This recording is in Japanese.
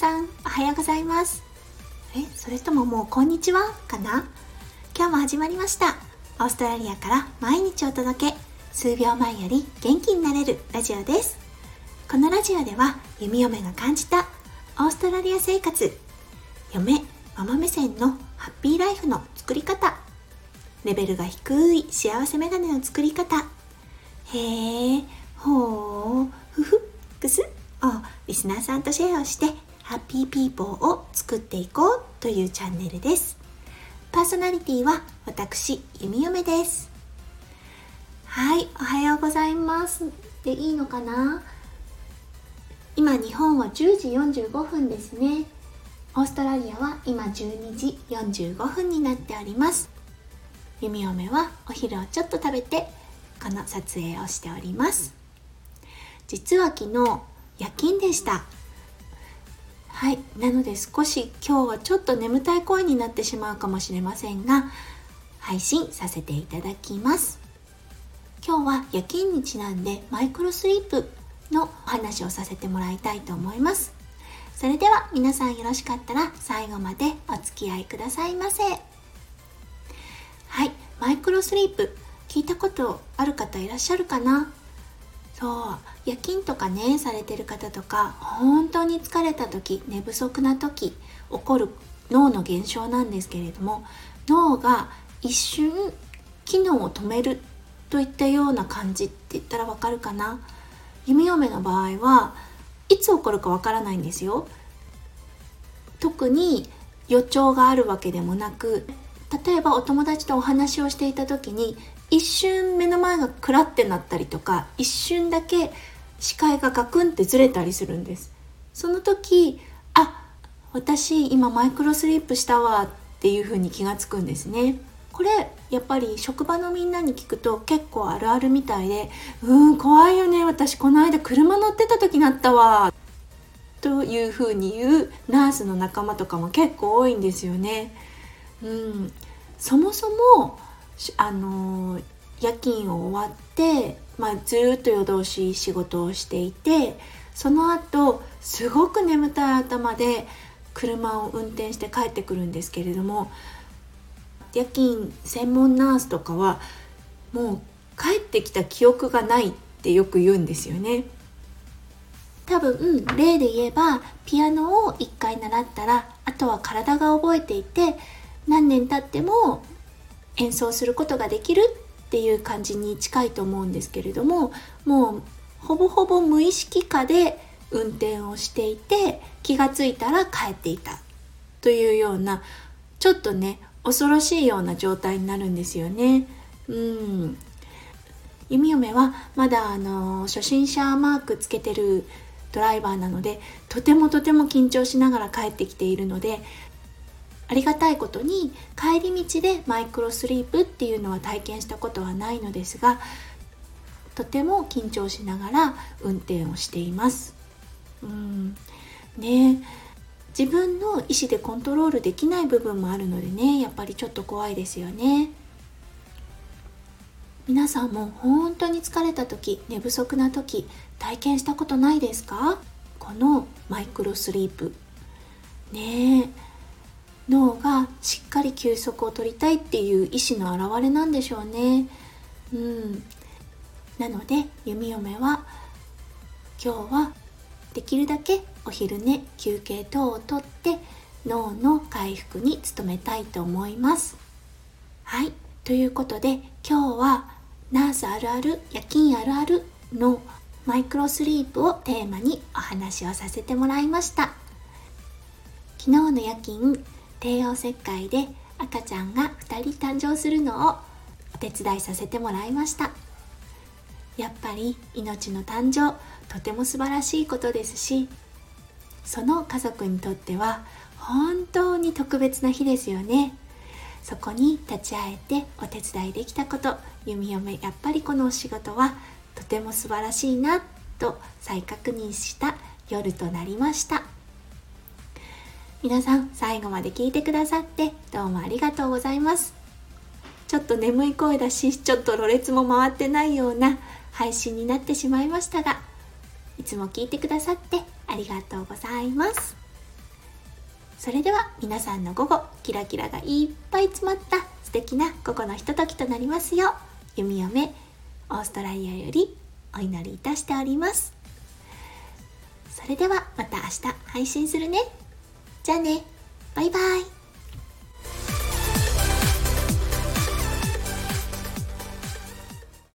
さんおはようございます。えそれとももうこんにちはかな？今日も始まりました。オーストラリアから毎日お届け数秒前より元気になれるラジオです。このラジオでは弓嫁が感じたオーストラリア生活嫁ママ目線のハッピーライフの作り方レベルが低い幸せメガネの作り方へえほうふふくす？をリスナーさんとシェアをしてハッピーピーポーを作っていこうというチャンネルです。パーソナリティは私弓嫁です。はいおはようございます。でいいのかな？今日本は10時45分ですね。オーストラリアは今12時45分になっております。弓嫁はお昼をちょっと食べてこの撮影をしております。実は昨日夜勤でした。はいなので少し今日はちょっと眠たい声になってしまうかもしれませんが配信させていただきます。今日は夜勤にちなんでマイクロスリープのお話をさせてもらいたいと思います。それでは皆さんよろしかったら最後までお付き合いくださいませ。はいマイクロスリープ聞いたことある方いらっしゃるかな？そう夜勤とかねされてる方とか本当に疲れた時寝不足な時起こる脳の現象なんですけれども脳が一瞬機能を止めるといったような感じって言ったらわかるかな。弓嫁の場合はいつ起こるかわからないんですよ。特に予兆があるわけでもなく例えばお友達とお話をしていた時に一瞬目の前がクラってなったりとか一瞬だけ視界がガクンってずれたりするんです。その時あ私今マイクロスリープしたわっていう風に気がつくんですね。これやっぱり職場のみんなに聞くと結構あるあるみたいでうん怖いよね私この間車乗ってた時なったわという風に言うナースの仲間とかも結構多いんですよね。うん。そもそもあの夜勤を終わって、まあ、ずっと夜通し仕事をしていてその後すごく眠たい頭で車を運転して帰ってくるんですけれども夜勤専門ナースとかはもう帰ってきた記憶がないってよく言うんですよね。多分例で言えばピアノを1回習ったらあとは体が覚えていて何年経っても演奏することができるっていう感じに近いと思うんですけれどももうほぼほぼ無意識下で運転をしていて気がついたら帰っていたというようなちょっとね恐ろしいような状態になるんですよね。うん弓嫁はまだあの初心者マークつけてるドライバーなのでとてもとても緊張しながら帰ってきているのでありがたいことに帰り道でマイクロスリープっていうのは体験したことはないのですがとても緊張しながら運転をしています。うん。ね。自分の意思でコントロールできない部分もあるのでねやっぱりちょっと怖いですよね。皆さんも本当に疲れた時寝不足な時体験したことないですか？このマイクロスリープ。ね。え脳がしっかり休息を取りたいっていう意思の表れなんでしょうね。うん、なので弓嫁は今日はできるだけお昼寝休憩等をとって脳の回復に努めたいと思います。はいということで今日はナースあるある夜勤あるあるのマイクロスリープをテーマにお話をさせてもらいました昨日の夜勤帝王切開で赤ちゃんが2人誕生するのをお手伝いさせてもらいましたやっぱり命の誕生とても素晴らしいことですしその家族にとっては本当に特別な日ですよねそこに立ち会えてお手伝いできたこと弓嫁やっぱりこのお仕事はとても素晴らしいなと再確認した夜となりました。皆さん最後まで聞いてくださってどうもありがとうございます。ちょっと眠い声だしちょっとろれつも回ってないような配信になってしまいましたがいつも聞いてくださってありがとうございます。それでは皆さんの午後キラキラがいっぱい詰まった素敵な午後のひとときとなりますよう弓嫁オーストラリアよりお祈りいたしております。それではまた明日配信するね。じゃあね。バイバイ。